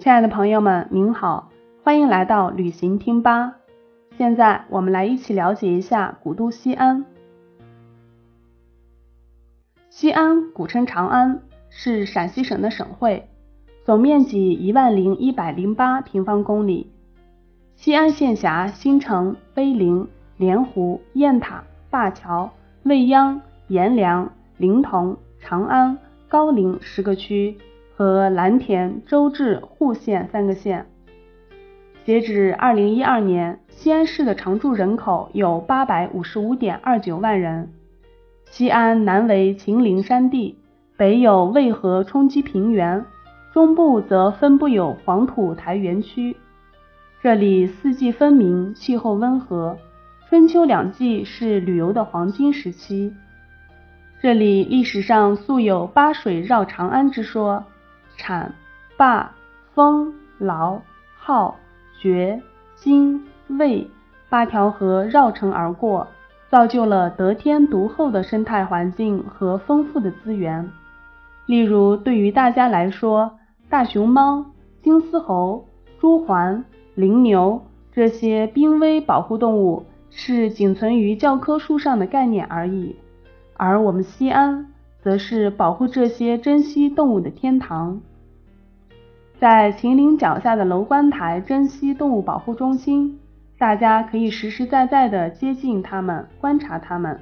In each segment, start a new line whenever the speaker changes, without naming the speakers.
亲爱的朋友们，您好，欢迎来到旅行听吧。现在我们来一起了解一下古都西安。西安古称长安，是陕西省的省会，总面积一万零一百零八平方公里。西安县辖新城、碑林、莲湖、雁塔、灞桥、未央、阎良、临潼、长安、高陵十个区。和蓝田、周至、户县三个县。截止二零一二年，西安市的常住人口有八百五十五点二九万人。西安南为秦岭山地，北有渭河冲积平原，中部则分布有黄土台园区。这里四季分明，气候温和，春秋两季是旅游的黄金时期。这里历史上素有“八水绕长安”之说。产、坝、丰、涝、涝、决、泾、渭八条河绕城而过，造就了得天独厚的生态环境和丰富的资源。例如，对于大家来说，大熊猫、金丝猴、朱鹮、羚牛这些濒危保护动物是仅存于教科书上的概念而已，而我们西安则是保护这些珍稀动物的天堂。在秦岭脚下的楼观台珍稀动物保护中心，大家可以实实在在地接近它们，观察它们。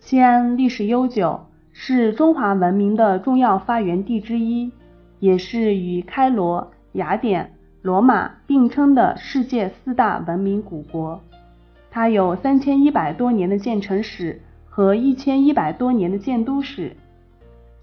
西安历史悠久，是中华文明的重要发源地之一，也是与开罗、雅典、罗马并称的世界四大文明古国。它有三千一百多年的建城史和一千一百多年的建都史，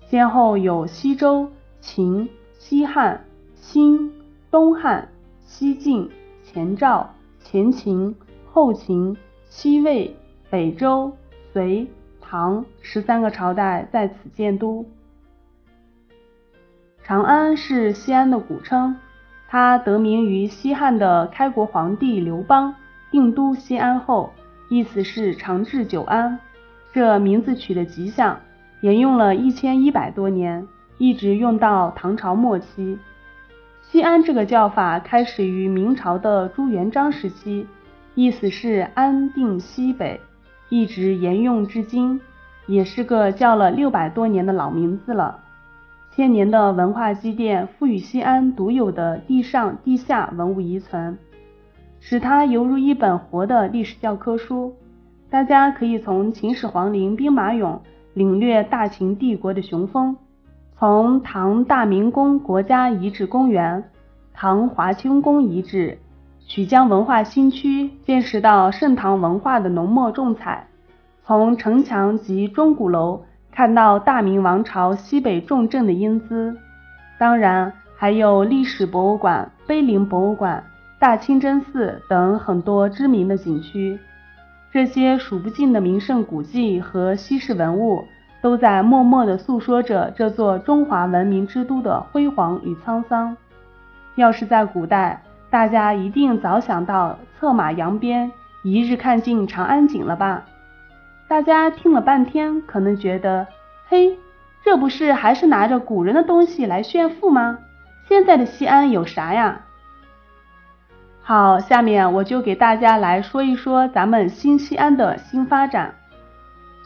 先后有西周、秦、西汉。清、东汉、西晋、前赵、前秦、后秦、西魏、北周、隋、唐十三个朝代在此建都。长安是西安的古称，它得名于西汉的开国皇帝刘邦定都西安后，意思是长治久安。这名字取得吉祥，沿用了一千一百多年，一直用到唐朝末期。西安这个叫法开始于明朝的朱元璋时期，意思是安定西北，一直沿用至今，也是个叫了六百多年的老名字了。千年的文化积淀赋予西安独有的地上地下文物遗存，使它犹如一本活的历史教科书。大家可以从秦始皇陵兵马俑领略大秦帝国的雄风。从唐大明宫国家遗址公园、唐华清宫遗址、曲江文化新区见识到盛唐文化的浓墨重彩；从城墙及钟鼓楼看到大明王朝西北重镇的英姿。当然，还有历史博物馆、碑林博物馆、大清真寺等很多知名的景区。这些数不尽的名胜古迹和稀世文物。都在默默地诉说着这座中华文明之都的辉煌与沧桑。要是在古代，大家一定早想到策马扬鞭，一日看尽长安景了吧？大家听了半天，可能觉得，嘿，这不是还是拿着古人的东西来炫富吗？现在的西安有啥呀？好，下面我就给大家来说一说咱们新西安的新发展。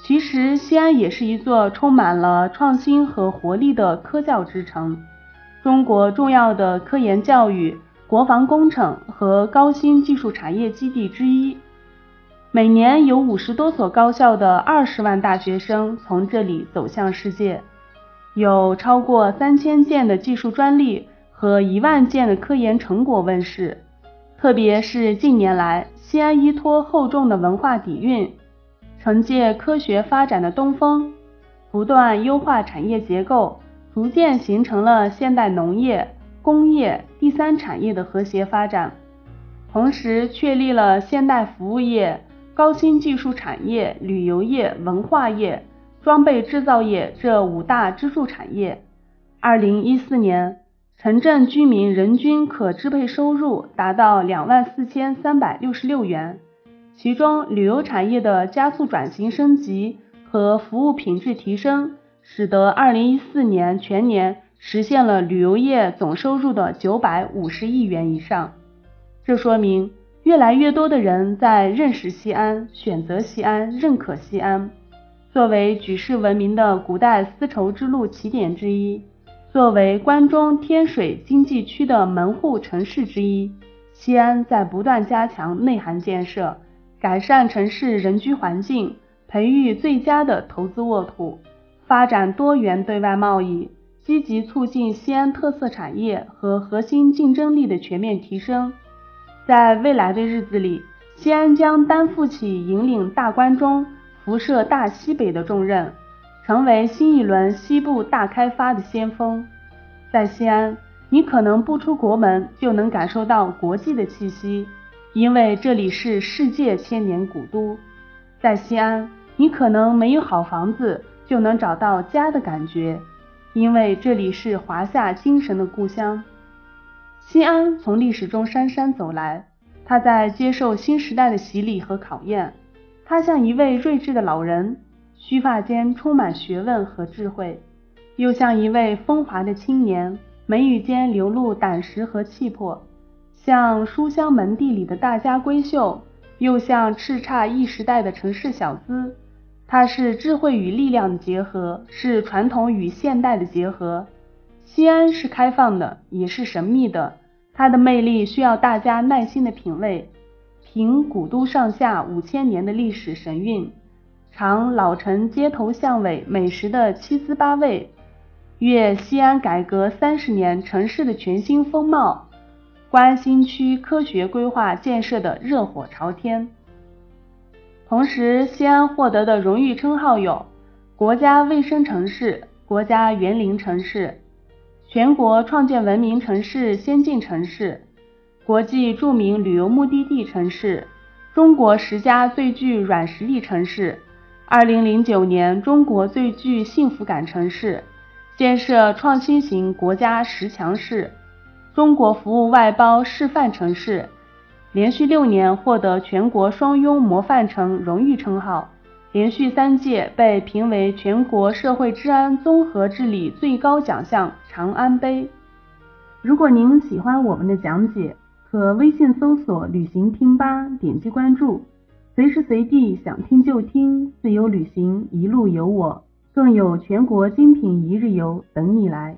其实，西安也是一座充满了创新和活力的科教之城，中国重要的科研教育、国防工程和高新技术产业基地之一。每年有五十多所高校的二十万大学生从这里走向世界，有超过三千件的技术专利和一万件的科研成果问世。特别是近年来，西安依托厚重的文化底蕴。承接科学发展的东风，不断优化产业结构，逐渐形成了现代农业、工业、第三产业的和谐发展，同时确立了现代服务业、高新技术产业、旅游业、文化业、装备制造业这五大支柱产业。二零一四年，城镇居民人均可支配收入达到两万四千三百六十六元。其中，旅游产业的加速转型升级和服务品质提升，使得2014年全年实现了旅游业总收入的九百五十亿元以上。这说明越来越多的人在认识西安、选择西安、认可西安。作为举世闻名的古代丝绸之路起点之一，作为关中天水经济区的门户城市之一，西安在不断加强内涵建设，改善城市人居环境，培育最佳的投资沃土，发展多元对外贸易。积极促进西安特色产业和核心竞争力的全面提升。在未来的日子里，西安将担负起引领大关中、辐射大西北的重任，成为新一轮西部大开发的先锋。在西安，你可能不出国门就能感受到国际的气息，因为这里是世界千年古都。在西安，你可能没有好房子就能找到家的感觉。因为这里是华夏精神的故乡，西安从历史中姗姗走来，它在接受新时代的洗礼和考验。它像一位睿智的老人，须发间充满学问和智慧；又像一位风华的青年，眉宇间流露胆识和气魄。像书香门第里的大家闺秀，又像叱咤一时代的城市小资。它是智慧与力量的结合，是传统与现代的结合。西安是开放的，也是神秘的。它的魅力需要大家耐心的品味。凭古都上下五千年的历史神韵，尝老城街头巷尾美食的七滋八味，阅西安改革三十年城市的全新风貌，关新区科学规划建设的热火朝天。同时，西安获得的荣誉称号有国家卫生城市、国家园林城市、全国创建文明城市、先进城市、国际著名旅游目的地城市、中国十佳最具软实力城市、二零零九年中国最具幸福感城市、建设创新型国家十强市、中国服务外包示范城市。连续六年获得全国双拥模范城荣誉称号，连续三届被评为全国社会治安综合治理最高奖项长安杯。如果您喜欢我们的讲解，可微信搜索“旅行听吧”，点击关注，随时随地想听就听，自由旅行一路有我，更有全国精品一日游等你来。